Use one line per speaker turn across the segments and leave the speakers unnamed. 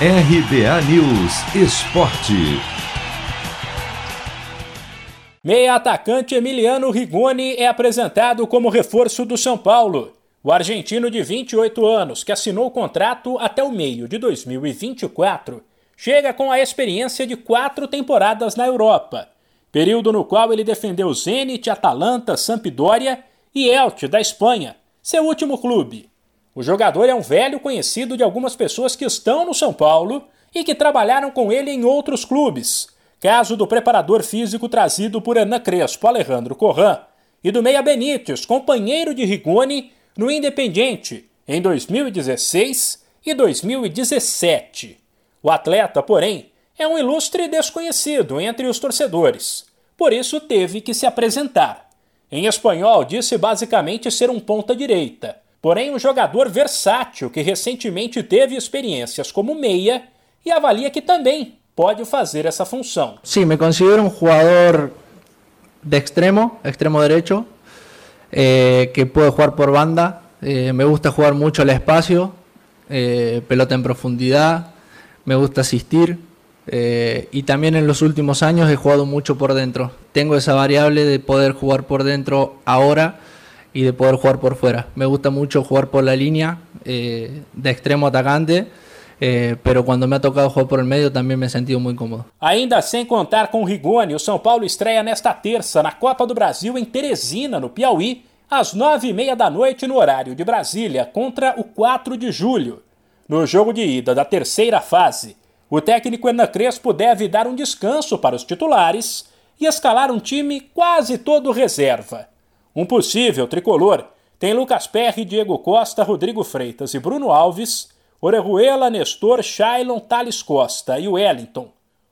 RBA News Esporte.
Meia atacante Emiliano Rigoni é apresentado como reforço do São Paulo. O argentino de 28 anos, que assinou o contrato até o meio de 2024, chega com a experiência de quatro temporadas na Europa, período no qual ele defendeu Zenit, Atalanta, Sampdoria e Elche, da Espanha, seu último clube. O jogador é um velho conhecido de algumas pessoas que estão no São Paulo e que trabalharam com ele em outros clubes. Caso do preparador físico trazido por Ana Crespo, Alejandro Corran, e do Meia Benítez, companheiro de Rigoni, no Independiente em 2016 e 2017. O atleta, porém, é um ilustre desconhecido entre os torcedores, por isso teve que se apresentar. Em espanhol, disse basicamente ser um ponta-direita, porém um jogador versátil que recentemente teve experiências como meia e avalia que também pode fazer essa função.
Sim, me considero um jogador de extremo, extremo derecho, eh, que puede jugar por banda. Eh, me gusta jugar mucho al espacio, eh, pelota en profundidad, me gusta asistir. y también en los últimos años he jugado mucho por dentro. Tengo esa variable de poder jugar por dentro ahora y de poder jugar por fuera. Me gusta mucho jugar por la línea de extremo atacante. É, pero quando me ha tocado jogar por meio também me he sentido muito cómodo.
Ainda sem contar com o Rigoni, o São Paulo estreia nesta terça na Copa do Brasil em Teresina, no Piauí, às nove e meia da noite no horário de Brasília, contra o 4 de julho. No jogo de ida da terceira fase, o técnico Hernan Crespo deve dar um descanso para os titulares e escalar um time quase todo reserva. Um possível tricolor tem Lucas Perry, Diego Costa, Rodrigo Freitas e Bruno Alves Orejuela, Nestor, Shailon, Thales Costa e Wellington,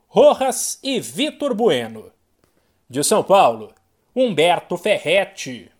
Rojas e Vitor Bueno. De São Paulo, Humberto Ferretti.